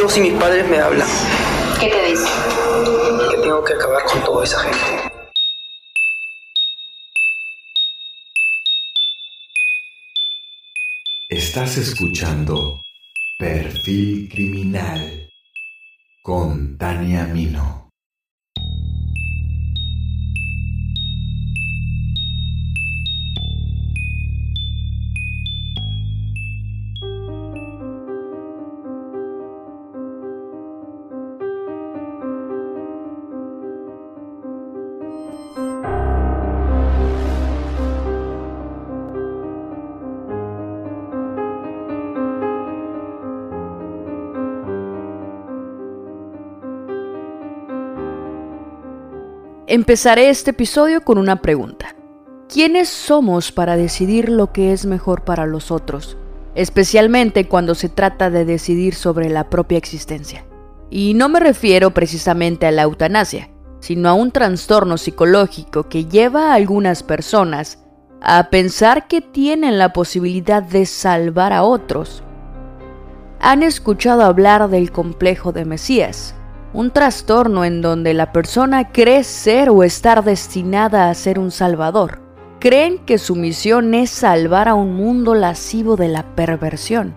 Dios y mis padres me hablan. ¿Qué te dice? Que tengo que acabar con toda esa gente. Estás escuchando Perfil Criminal con Tania Mino. Empezaré este episodio con una pregunta. ¿Quiénes somos para decidir lo que es mejor para los otros? Especialmente cuando se trata de decidir sobre la propia existencia. Y no me refiero precisamente a la eutanasia, sino a un trastorno psicológico que lleva a algunas personas a pensar que tienen la posibilidad de salvar a otros. Han escuchado hablar del complejo de Mesías, un trastorno en donde la persona cree ser o estar destinada a ser un salvador. Creen que su misión es salvar a un mundo lascivo de la perversión.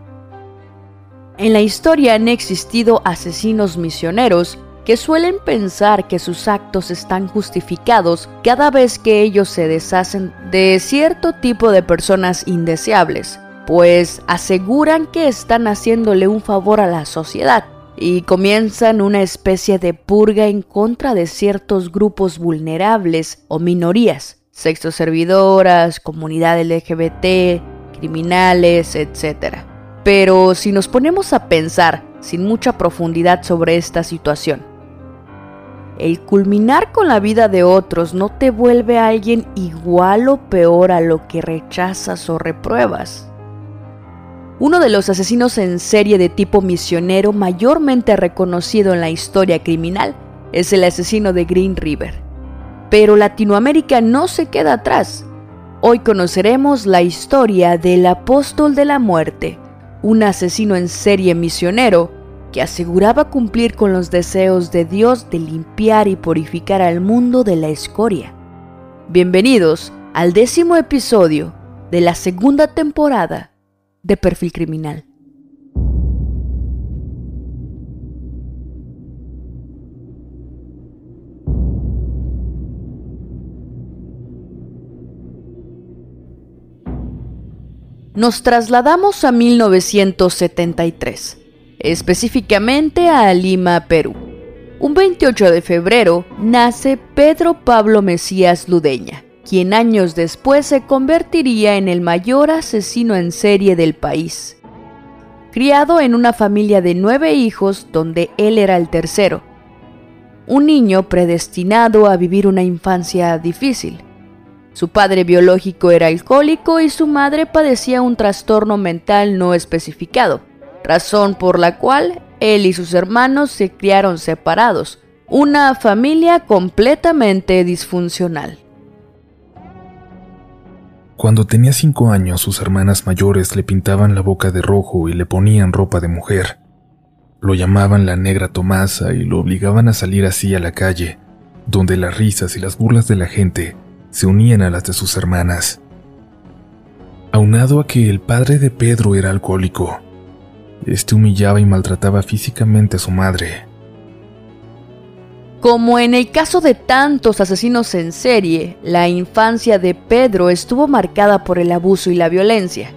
En la historia han existido asesinos misioneros que suelen pensar que sus actos están justificados cada vez que ellos se deshacen de cierto tipo de personas indeseables, pues aseguran que están haciéndole un favor a la sociedad y comienzan una especie de purga en contra de ciertos grupos vulnerables o minorías, servidoras, comunidad LGBT, criminales, etc. Pero si nos ponemos a pensar sin mucha profundidad sobre esta situación, el culminar con la vida de otros no te vuelve a alguien igual o peor a lo que rechazas o repruebas. Uno de los asesinos en serie de tipo misionero mayormente reconocido en la historia criminal es el asesino de Green River. Pero Latinoamérica no se queda atrás. Hoy conoceremos la historia del apóstol de la muerte, un asesino en serie misionero que aseguraba cumplir con los deseos de Dios de limpiar y purificar al mundo de la escoria. Bienvenidos al décimo episodio de la segunda temporada de perfil criminal. Nos trasladamos a 1973, específicamente a Lima, Perú. Un 28 de febrero nace Pedro Pablo Mesías Ludeña, quien años después se convertiría en el mayor asesino en serie del país. Criado en una familia de nueve hijos donde él era el tercero, un niño predestinado a vivir una infancia difícil. Su padre biológico era alcohólico y su madre padecía un trastorno mental no especificado, razón por la cual él y sus hermanos se criaron separados, una familia completamente disfuncional. Cuando tenía cinco años, sus hermanas mayores le pintaban la boca de rojo y le ponían ropa de mujer. Lo llamaban la negra Tomasa y lo obligaban a salir así a la calle, donde las risas y las burlas de la gente se unían a las de sus hermanas. Aunado a que el padre de Pedro era alcohólico, este humillaba y maltrataba físicamente a su madre. Como en el caso de tantos asesinos en serie, la infancia de Pedro estuvo marcada por el abuso y la violencia.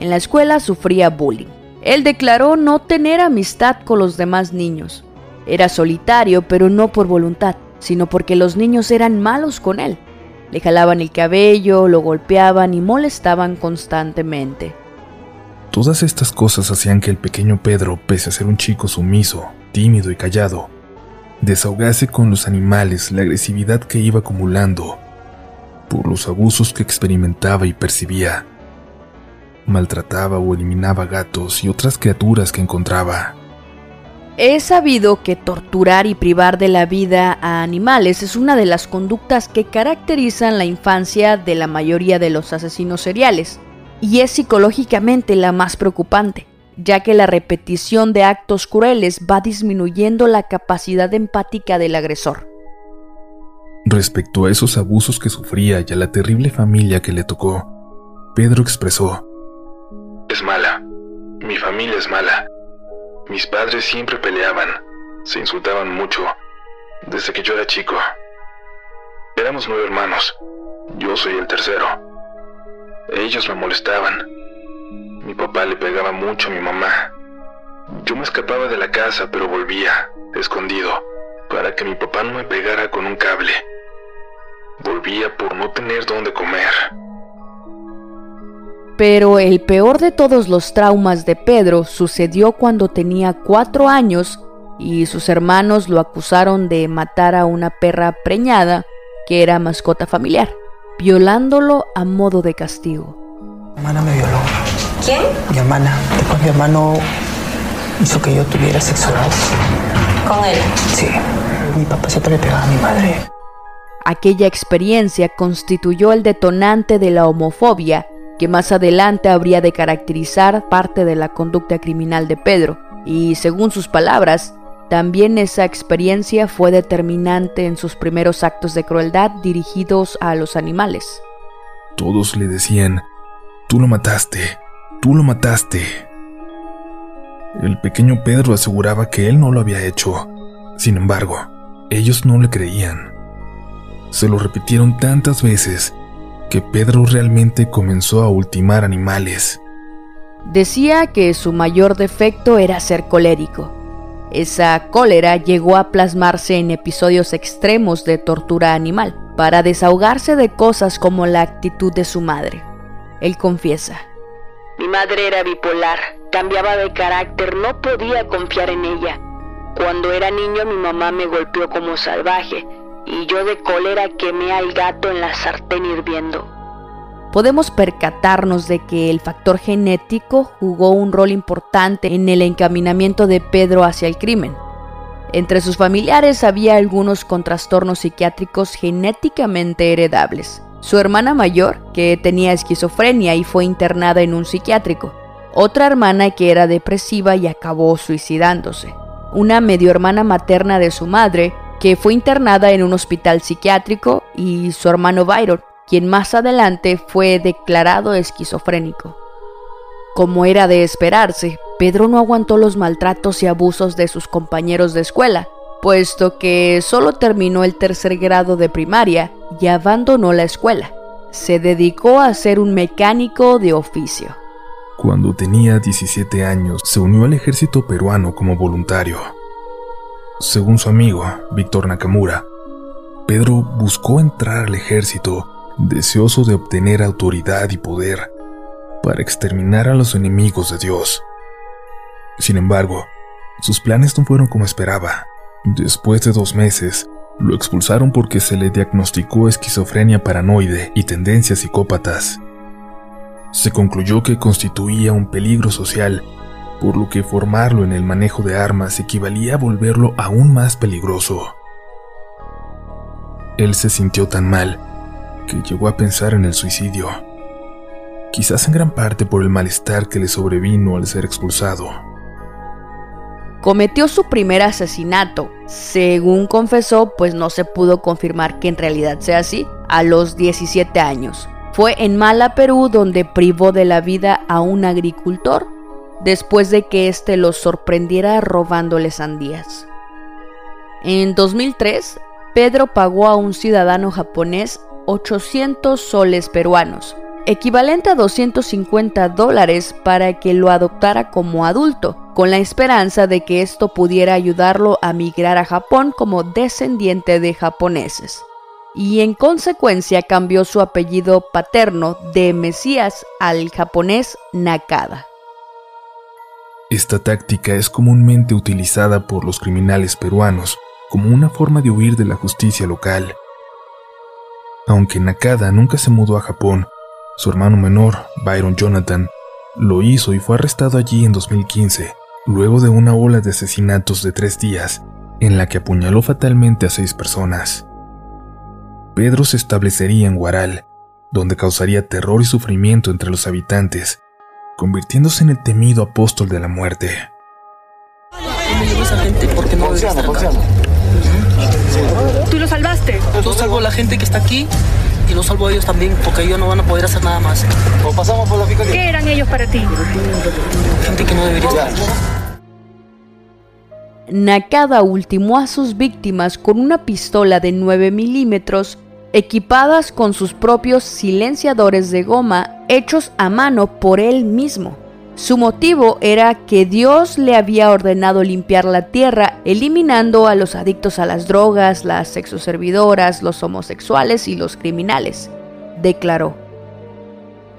En la escuela sufría bullying. Él declaró no tener amistad con los demás niños. Era solitario, pero no por voluntad, sino porque los niños eran malos con él. Le jalaban el cabello, lo golpeaban y molestaban constantemente. Todas estas cosas hacían que el pequeño Pedro, pese a ser un chico sumiso, tímido y callado, desahogase con los animales la agresividad que iba acumulando por los abusos que experimentaba y percibía. Maltrataba o eliminaba gatos y otras criaturas que encontraba. He sabido que torturar y privar de la vida a animales es una de las conductas que caracterizan la infancia de la mayoría de los asesinos seriales, y es psicológicamente la más preocupante ya que la repetición de actos crueles va disminuyendo la capacidad empática del agresor. Respecto a esos abusos que sufría y a la terrible familia que le tocó, Pedro expresó, Es mala, mi familia es mala. Mis padres siempre peleaban, se insultaban mucho, desde que yo era chico. Éramos nueve hermanos, yo soy el tercero. Ellos me molestaban. Mi papá le pegaba mucho a mi mamá. Yo me escapaba de la casa, pero volvía, escondido, para que mi papá no me pegara con un cable. Volvía por no tener dónde comer. Pero el peor de todos los traumas de Pedro sucedió cuando tenía cuatro años y sus hermanos lo acusaron de matar a una perra preñada que era mascota familiar, violándolo a modo de castigo. Mi hermana me violó. ¿Quién? Mi hermana. Después mi hermano hizo que yo tuviera sexo oral. Con él. Sí. Mi papá siempre le pegaba a mi madre. Aquella experiencia constituyó el detonante de la homofobia que más adelante habría de caracterizar parte de la conducta criminal de Pedro, y según sus palabras, también esa experiencia fue determinante en sus primeros actos de crueldad dirigidos a los animales. Todos le decían, tú lo mataste, tú lo mataste. El pequeño Pedro aseguraba que él no lo había hecho. Sin embargo, ellos no le creían. Se lo repitieron tantas veces que Pedro realmente comenzó a ultimar animales. Decía que su mayor defecto era ser colérico. Esa cólera llegó a plasmarse en episodios extremos de tortura animal, para desahogarse de cosas como la actitud de su madre. Él confiesa. Mi madre era bipolar, cambiaba de carácter, no podía confiar en ella. Cuando era niño mi mamá me golpeó como salvaje y yo de cólera quemé al gato en la sartén hirviendo. Podemos percatarnos de que el factor genético jugó un rol importante en el encaminamiento de Pedro hacia el crimen. Entre sus familiares había algunos con trastornos psiquiátricos genéticamente heredables. Su hermana mayor, que tenía esquizofrenia y fue internada en un psiquiátrico. Otra hermana que era depresiva y acabó suicidándose. Una medio hermana materna de su madre, que fue internada en un hospital psiquiátrico, y su hermano Byron, quien más adelante fue declarado esquizofrénico. Como era de esperarse, Pedro no aguantó los maltratos y abusos de sus compañeros de escuela, puesto que solo terminó el tercer grado de primaria y abandonó la escuela. Se dedicó a ser un mecánico de oficio. Cuando tenía 17 años, se unió al ejército peruano como voluntario. Según su amigo, Víctor Nakamura, Pedro buscó entrar al ejército deseoso de obtener autoridad y poder para exterminar a los enemigos de Dios. Sin embargo, sus planes no fueron como esperaba. Después de dos meses, lo expulsaron porque se le diagnosticó esquizofrenia paranoide y tendencias psicópatas. Se concluyó que constituía un peligro social, por lo que formarlo en el manejo de armas equivalía a volverlo aún más peligroso. Él se sintió tan mal que llegó a pensar en el suicidio, quizás en gran parte por el malestar que le sobrevino al ser expulsado. Cometió su primer asesinato, según confesó, pues no se pudo confirmar que en realidad sea así, a los 17 años. Fue en Mala, Perú, donde privó de la vida a un agricultor después de que éste los sorprendiera robándole sandías. En 2003, Pedro pagó a un ciudadano japonés 800 soles peruanos, equivalente a 250 dólares para que lo adoptara como adulto, con la esperanza de que esto pudiera ayudarlo a migrar a Japón como descendiente de japoneses. Y en consecuencia cambió su apellido paterno de Mesías al japonés Nakada. Esta táctica es comúnmente utilizada por los criminales peruanos como una forma de huir de la justicia local. Aunque Nakada nunca se mudó a Japón, su hermano menor, Byron Jonathan, lo hizo y fue arrestado allí en 2015, luego de una ola de asesinatos de tres días, en la que apuñaló fatalmente a seis personas. Pedro se establecería en Guaral, donde causaría terror y sufrimiento entre los habitantes, convirtiéndose en el temido apóstol de la muerte. ¿Tú lo salvaste? Yo salvo a la gente que está aquí y los salvo a ellos también, porque ellos no van a poder hacer nada más. O pasamos por la ¿Qué eran ellos para ti? Gente que no debería estar. Nakada ultimó a sus víctimas con una pistola de 9 milímetros equipadas con sus propios silenciadores de goma hechos a mano por él mismo. Su motivo era que Dios le había ordenado limpiar la tierra, eliminando a los adictos a las drogas, las sexoservidoras, los homosexuales y los criminales. Declaró.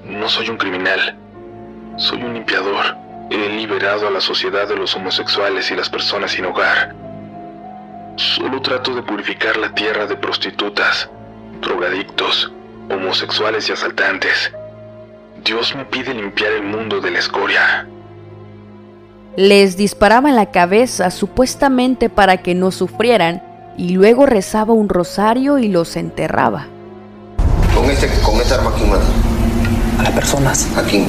No soy un criminal, soy un limpiador. He liberado a la sociedad de los homosexuales y las personas sin hogar. Solo trato de purificar la tierra de prostitutas, drogadictos, homosexuales y asaltantes. Dios me pide limpiar el mundo de la escoria. Les disparaba en la cabeza supuestamente para que no sufrieran y luego rezaba un rosario y los enterraba. ¿Con, este, con esta arma quién mata? A las personas. ¿A quién?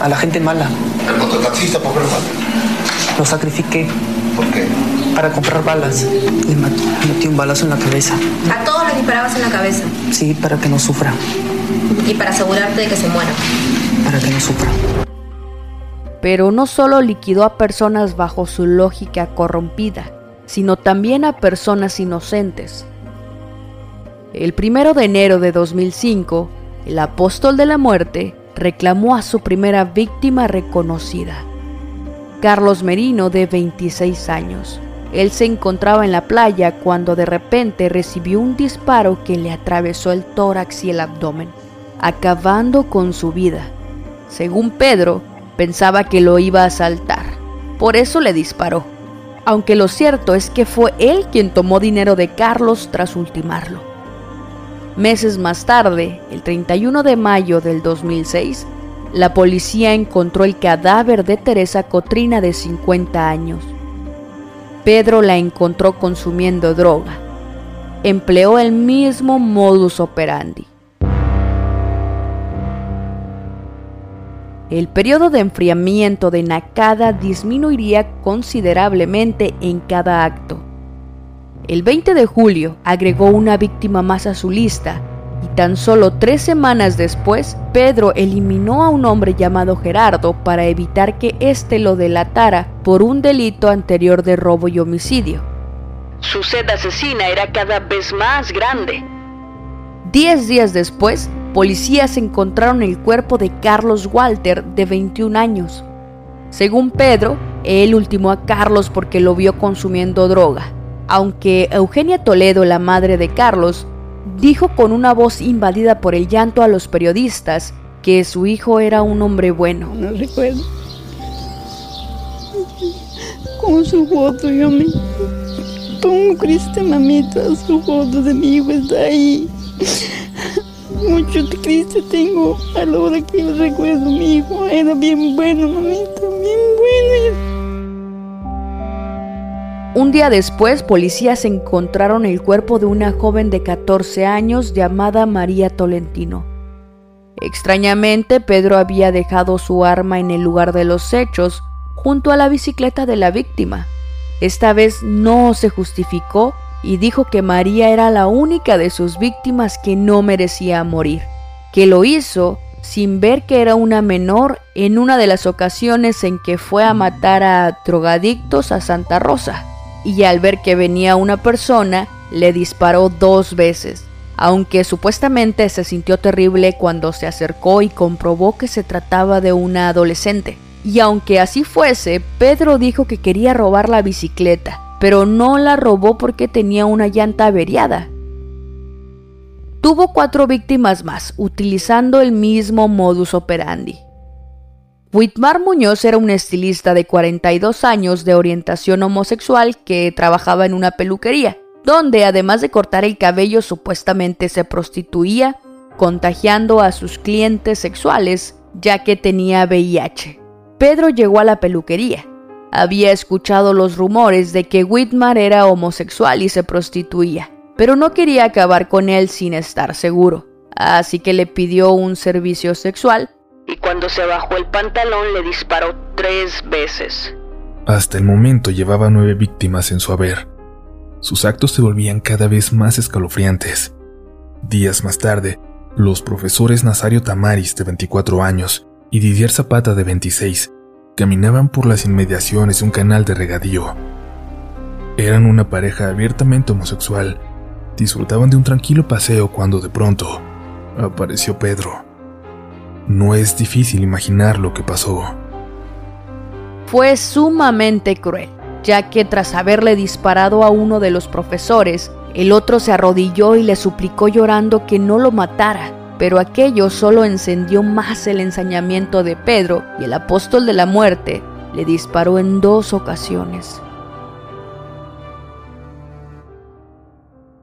A la gente mala. ¿El mototaxista por qué lo mata? Lo sacrifiqué. ¿Por qué? Para comprar balas. Le metí un balazo en la cabeza. ¿A todos les disparabas en la cabeza? Sí, para que no sufra. Y para asegurarte de que se muera. Para que no sufra. Pero no solo liquidó a personas bajo su lógica corrompida, sino también a personas inocentes. El primero de enero de 2005, el apóstol de la muerte reclamó a su primera víctima reconocida, Carlos Merino, de 26 años. Él se encontraba en la playa cuando de repente recibió un disparo que le atravesó el tórax y el abdomen, acabando con su vida. Según Pedro, pensaba que lo iba a asaltar, por eso le disparó, aunque lo cierto es que fue él quien tomó dinero de Carlos tras ultimarlo. Meses más tarde, el 31 de mayo del 2006, la policía encontró el cadáver de Teresa Cotrina de 50 años. Pedro la encontró consumiendo droga. Empleó el mismo modus operandi. El periodo de enfriamiento de Nakada disminuiría considerablemente en cada acto. El 20 de julio agregó una víctima más a su lista y tan solo tres semanas después, Pedro eliminó a un hombre llamado Gerardo para evitar que éste lo delatara por un delito anterior de robo y homicidio. Su sed asesina era cada vez más grande. Diez días después, policías encontraron el cuerpo de Carlos Walter, de 21 años. Según Pedro, él ultimó a Carlos porque lo vio consumiendo droga aunque Eugenia Toledo, la madre de Carlos, dijo con una voz invadida por el llanto a los periodistas que su hijo era un hombre bueno. No recuerdo. Con su foto yo me pongo triste, mamita, su foto de mi hijo está ahí. Mucho triste tengo a la hora que recuerdo mi hijo. Era bien bueno, mamita, bien bueno. Un día después, policías encontraron el cuerpo de una joven de 14 años llamada María Tolentino. Extrañamente, Pedro había dejado su arma en el lugar de los hechos, junto a la bicicleta de la víctima. Esta vez no se justificó y dijo que María era la única de sus víctimas que no merecía morir, que lo hizo sin ver que era una menor en una de las ocasiones en que fue a matar a drogadictos a Santa Rosa y al ver que venía una persona, le disparó dos veces, aunque supuestamente se sintió terrible cuando se acercó y comprobó que se trataba de una adolescente. Y aunque así fuese, Pedro dijo que quería robar la bicicleta, pero no la robó porque tenía una llanta averiada. Tuvo cuatro víctimas más, utilizando el mismo modus operandi. Whitmar Muñoz era un estilista de 42 años de orientación homosexual que trabajaba en una peluquería, donde además de cortar el cabello supuestamente se prostituía, contagiando a sus clientes sexuales ya que tenía VIH. Pedro llegó a la peluquería. Había escuchado los rumores de que Whitmar era homosexual y se prostituía, pero no quería acabar con él sin estar seguro, así que le pidió un servicio sexual y cuando se bajó el pantalón le disparó tres veces. Hasta el momento llevaba nueve víctimas en su haber. Sus actos se volvían cada vez más escalofriantes. Días más tarde, los profesores Nazario Tamaris, de 24 años, y Didier Zapata, de 26, caminaban por las inmediaciones de un canal de regadío. Eran una pareja abiertamente homosexual. Disfrutaban de un tranquilo paseo cuando de pronto apareció Pedro. No es difícil imaginar lo que pasó. Fue sumamente cruel, ya que tras haberle disparado a uno de los profesores, el otro se arrodilló y le suplicó llorando que no lo matara, pero aquello solo encendió más el ensañamiento de Pedro y el apóstol de la muerte le disparó en dos ocasiones.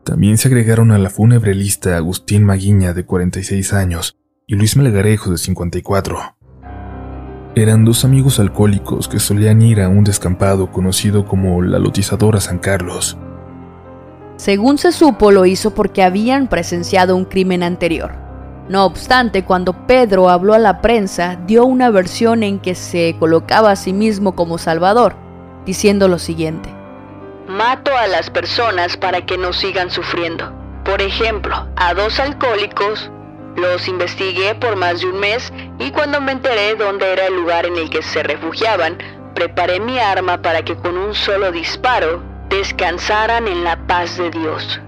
También se agregaron a la fúnebre lista Agustín Maguiña, de 46 años, y Luis Melgarejo, de 54. Eran dos amigos alcohólicos que solían ir a un descampado conocido como la Lotizadora San Carlos. Según se supo, lo hizo porque habían presenciado un crimen anterior. No obstante, cuando Pedro habló a la prensa, dio una versión en que se colocaba a sí mismo como Salvador, diciendo lo siguiente. Mato a las personas para que no sigan sufriendo. Por ejemplo, a dos alcohólicos los investigué por más de un mes y cuando me enteré dónde era el lugar en el que se refugiaban, preparé mi arma para que con un solo disparo descansaran en la paz de Dios.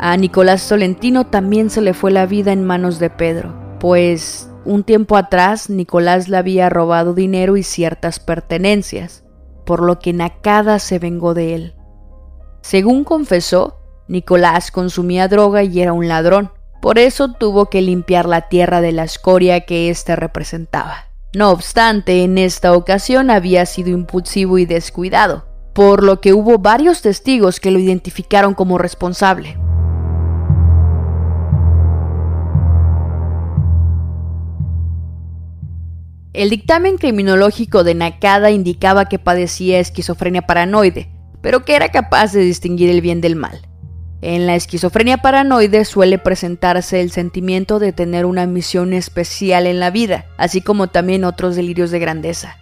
A Nicolás Tolentino también se le fue la vida en manos de Pedro, pues un tiempo atrás Nicolás le había robado dinero y ciertas pertenencias, por lo que Nakada se vengó de él. Según confesó, Nicolás consumía droga y era un ladrón, por eso tuvo que limpiar la tierra de la escoria que éste representaba. No obstante, en esta ocasión había sido impulsivo y descuidado, por lo que hubo varios testigos que lo identificaron como responsable. El dictamen criminológico de Nakada indicaba que padecía esquizofrenia paranoide, pero que era capaz de distinguir el bien del mal. En la esquizofrenia paranoide suele presentarse el sentimiento de tener una misión especial en la vida, así como también otros delirios de grandeza.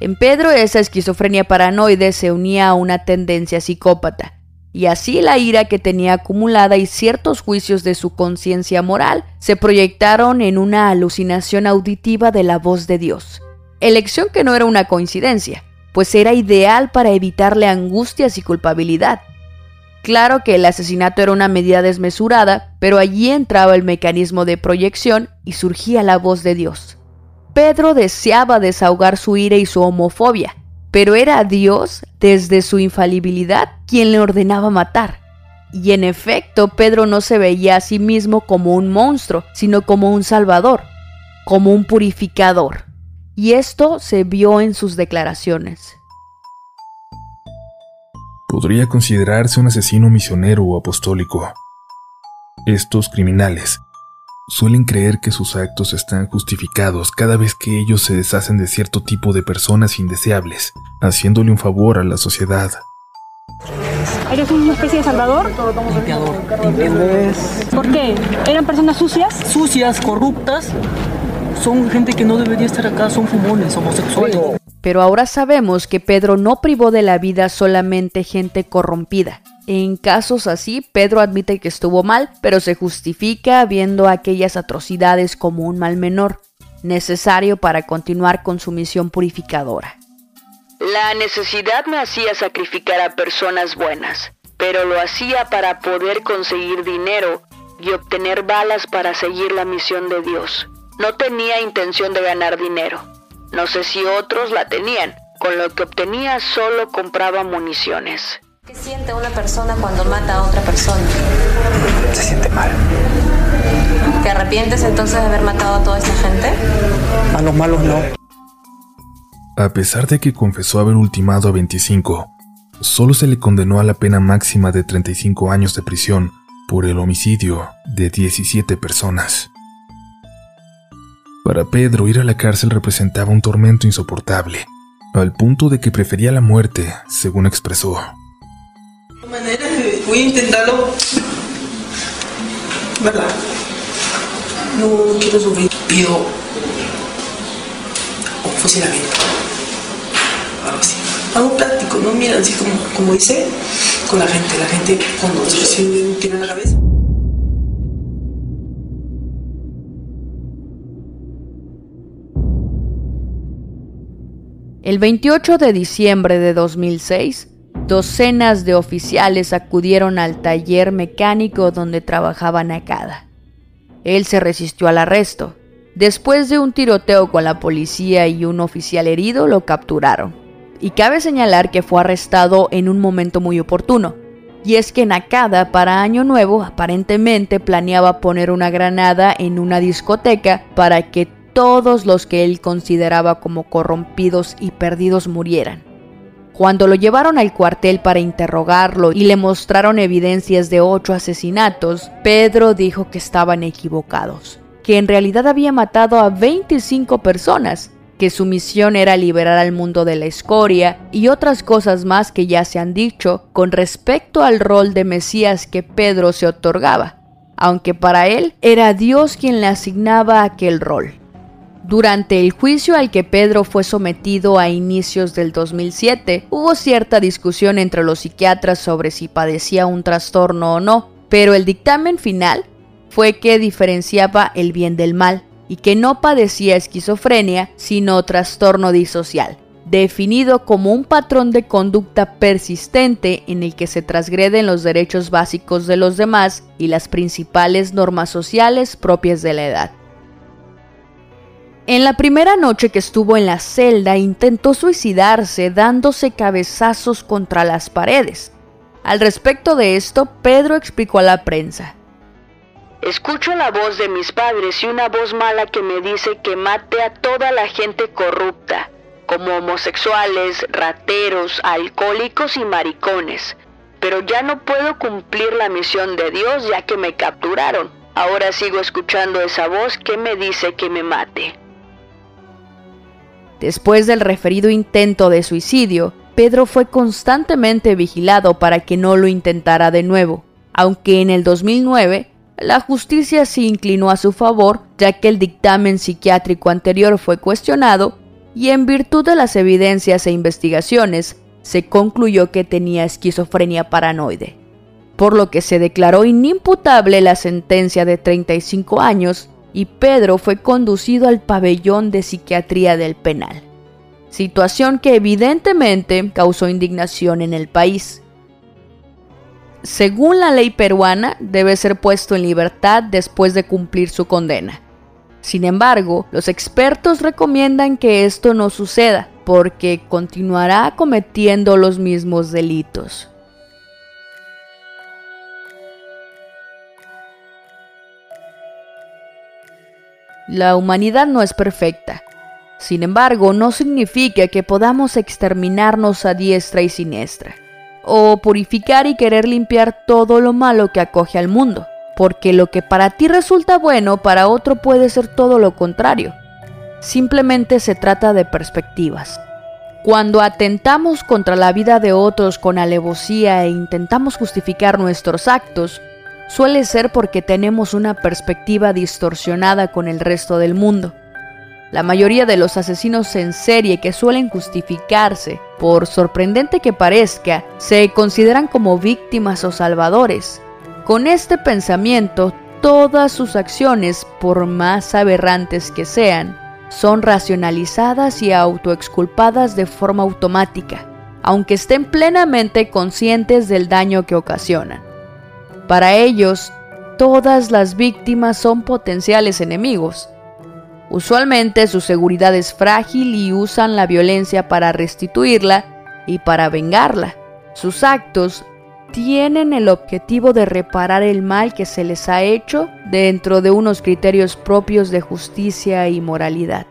En Pedro esa esquizofrenia paranoide se unía a una tendencia psicópata, y así la ira que tenía acumulada y ciertos juicios de su conciencia moral se proyectaron en una alucinación auditiva de la voz de Dios. Elección que no era una coincidencia, pues era ideal para evitarle angustias y culpabilidad, Claro que el asesinato era una medida desmesurada, pero allí entraba el mecanismo de proyección y surgía la voz de Dios. Pedro deseaba desahogar su ira y su homofobia, pero era Dios, desde su infalibilidad, quien le ordenaba matar. Y en efecto, Pedro no se veía a sí mismo como un monstruo, sino como un salvador, como un purificador. Y esto se vio en sus declaraciones podría considerarse un asesino misionero o apostólico. Estos criminales suelen creer que sus actos están justificados cada vez que ellos se deshacen de cierto tipo de personas indeseables, haciéndole un favor a la sociedad. ¿Eres una especie de salvador? Limpiador. Limpiador. ¿Por qué? ¿Eran personas sucias? Sucias, corruptas. Son gente que no debería estar acá, son fumones, homosexuales. Pero ahora sabemos que Pedro no privó de la vida solamente gente corrompida. En casos así, Pedro admite que estuvo mal, pero se justifica viendo aquellas atrocidades como un mal menor, necesario para continuar con su misión purificadora. La necesidad me hacía sacrificar a personas buenas, pero lo hacía para poder conseguir dinero y obtener balas para seguir la misión de Dios. No tenía intención de ganar dinero. No sé si otros la tenían. Con lo que obtenía solo compraba municiones. ¿Qué siente una persona cuando mata a otra persona? Se siente mal. ¿Te arrepientes entonces de haber matado a toda esa gente? A los malos no. A pesar de que confesó haber ultimado a 25, solo se le condenó a la pena máxima de 35 años de prisión por el homicidio de 17 personas. Para Pedro ir a la cárcel representaba un tormento insoportable, al punto de que prefería la muerte, según expresó. De manera voy a intentarlo, ¿verdad? no quiero sufrir, pido fusilamiento. Algo así. Algo práctico, ¿no? Mira, así como, dice con la gente. La gente cuando se en la cabeza. El 28 de diciembre de 2006, docenas de oficiales acudieron al taller mecánico donde trabajaba Nakada. Él se resistió al arresto. Después de un tiroteo con la policía y un oficial herido, lo capturaron. Y cabe señalar que fue arrestado en un momento muy oportuno. Y es que Nakada para Año Nuevo aparentemente planeaba poner una granada en una discoteca para que todos los que él consideraba como corrompidos y perdidos murieran. Cuando lo llevaron al cuartel para interrogarlo y le mostraron evidencias de ocho asesinatos, Pedro dijo que estaban equivocados, que en realidad había matado a 25 personas, que su misión era liberar al mundo de la escoria y otras cosas más que ya se han dicho con respecto al rol de Mesías que Pedro se otorgaba, aunque para él era Dios quien le asignaba aquel rol. Durante el juicio al que Pedro fue sometido a inicios del 2007, hubo cierta discusión entre los psiquiatras sobre si padecía un trastorno o no, pero el dictamen final fue que diferenciaba el bien del mal y que no padecía esquizofrenia, sino trastorno disocial, definido como un patrón de conducta persistente en el que se transgreden los derechos básicos de los demás y las principales normas sociales propias de la edad. En la primera noche que estuvo en la celda intentó suicidarse dándose cabezazos contra las paredes. Al respecto de esto, Pedro explicó a la prensa. Escucho la voz de mis padres y una voz mala que me dice que mate a toda la gente corrupta, como homosexuales, rateros, alcohólicos y maricones. Pero ya no puedo cumplir la misión de Dios ya que me capturaron. Ahora sigo escuchando esa voz que me dice que me mate. Después del referido intento de suicidio, Pedro fue constantemente vigilado para que no lo intentara de nuevo, aunque en el 2009 la justicia se inclinó a su favor ya que el dictamen psiquiátrico anterior fue cuestionado y en virtud de las evidencias e investigaciones se concluyó que tenía esquizofrenia paranoide, por lo que se declaró inimputable la sentencia de 35 años y Pedro fue conducido al pabellón de psiquiatría del penal, situación que evidentemente causó indignación en el país. Según la ley peruana, debe ser puesto en libertad después de cumplir su condena. Sin embargo, los expertos recomiendan que esto no suceda, porque continuará cometiendo los mismos delitos. La humanidad no es perfecta. Sin embargo, no significa que podamos exterminarnos a diestra y siniestra, o purificar y querer limpiar todo lo malo que acoge al mundo, porque lo que para ti resulta bueno, para otro puede ser todo lo contrario. Simplemente se trata de perspectivas. Cuando atentamos contra la vida de otros con alevosía e intentamos justificar nuestros actos, suele ser porque tenemos una perspectiva distorsionada con el resto del mundo. La mayoría de los asesinos en serie que suelen justificarse, por sorprendente que parezca, se consideran como víctimas o salvadores. Con este pensamiento, todas sus acciones, por más aberrantes que sean, son racionalizadas y autoexculpadas de forma automática, aunque estén plenamente conscientes del daño que ocasionan. Para ellos, todas las víctimas son potenciales enemigos. Usualmente su seguridad es frágil y usan la violencia para restituirla y para vengarla. Sus actos tienen el objetivo de reparar el mal que se les ha hecho dentro de unos criterios propios de justicia y moralidad.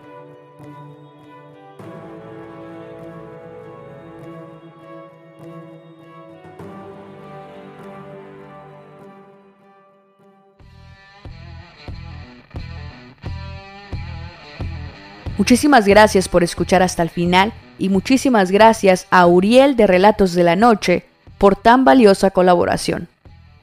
Muchísimas gracias por escuchar hasta el final y muchísimas gracias a Uriel de Relatos de la Noche por tan valiosa colaboración.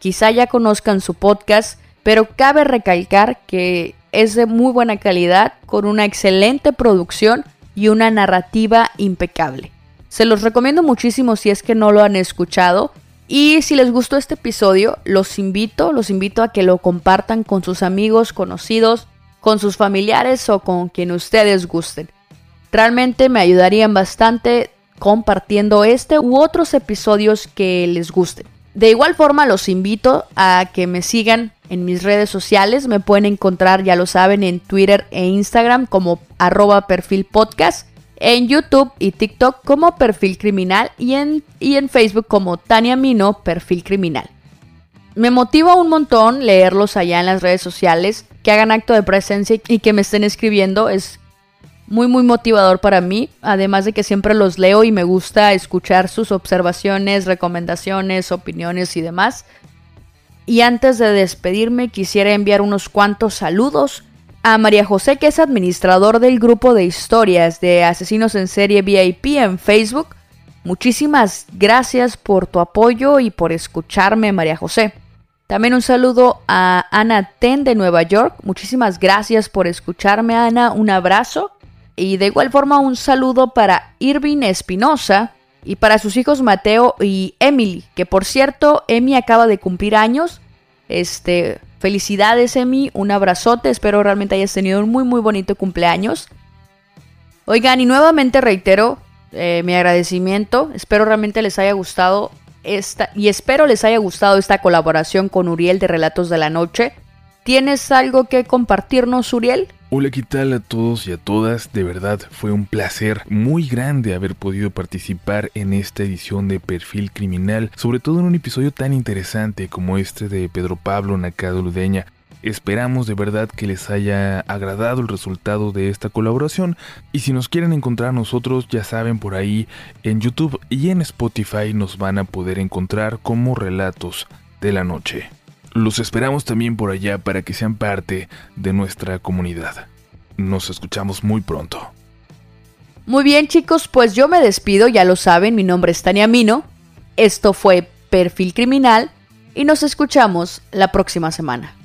Quizá ya conozcan su podcast, pero cabe recalcar que es de muy buena calidad, con una excelente producción y una narrativa impecable. Se los recomiendo muchísimo si es que no lo han escuchado. Y si les gustó este episodio, los invito, los invito a que lo compartan con sus amigos, conocidos, con sus familiares o con quien ustedes gusten. Realmente me ayudarían bastante compartiendo este u otros episodios que les gusten. De igual forma los invito a que me sigan en mis redes sociales. Me pueden encontrar, ya lo saben, en Twitter e Instagram como arroba. En YouTube y TikTok como perfil criminal y en, y en Facebook como Tania Mino perfil criminal. Me motiva un montón leerlos allá en las redes sociales, que hagan acto de presencia y que me estén escribiendo. Es muy muy motivador para mí, además de que siempre los leo y me gusta escuchar sus observaciones, recomendaciones, opiniones y demás. Y antes de despedirme quisiera enviar unos cuantos saludos a María José, que es administrador del grupo de historias de Asesinos en Serie VIP en Facebook. Muchísimas gracias por tu apoyo y por escucharme, María José. También un saludo a Ana Ten de Nueva York. Muchísimas gracias por escucharme, Ana. Un abrazo. Y de igual forma un saludo para Irving Espinosa y para sus hijos Mateo y Emily, que por cierto, Emi acaba de cumplir años. Este, felicidades Emi, un abrazote, espero realmente hayas tenido un muy muy bonito cumpleaños. Oigan, y nuevamente reitero eh, mi agradecimiento, espero realmente les haya gustado y espero les haya gustado esta colaboración con Uriel de Relatos de la Noche. ¿Tienes algo que compartirnos, Uriel? Hola, ¿qué tal a todos y a todas? De verdad fue un placer muy grande haber podido participar en esta edición de Perfil Criminal, sobre todo en un episodio tan interesante como este de Pedro Pablo Nacado Ludeña. Esperamos de verdad que les haya agradado el resultado de esta colaboración y si nos quieren encontrar nosotros ya saben por ahí en YouTube y en Spotify nos van a poder encontrar como relatos de la noche. Los esperamos también por allá para que sean parte de nuestra comunidad. Nos escuchamos muy pronto. Muy bien chicos, pues yo me despido, ya lo saben, mi nombre es Tania Mino, esto fue Perfil Criminal y nos escuchamos la próxima semana.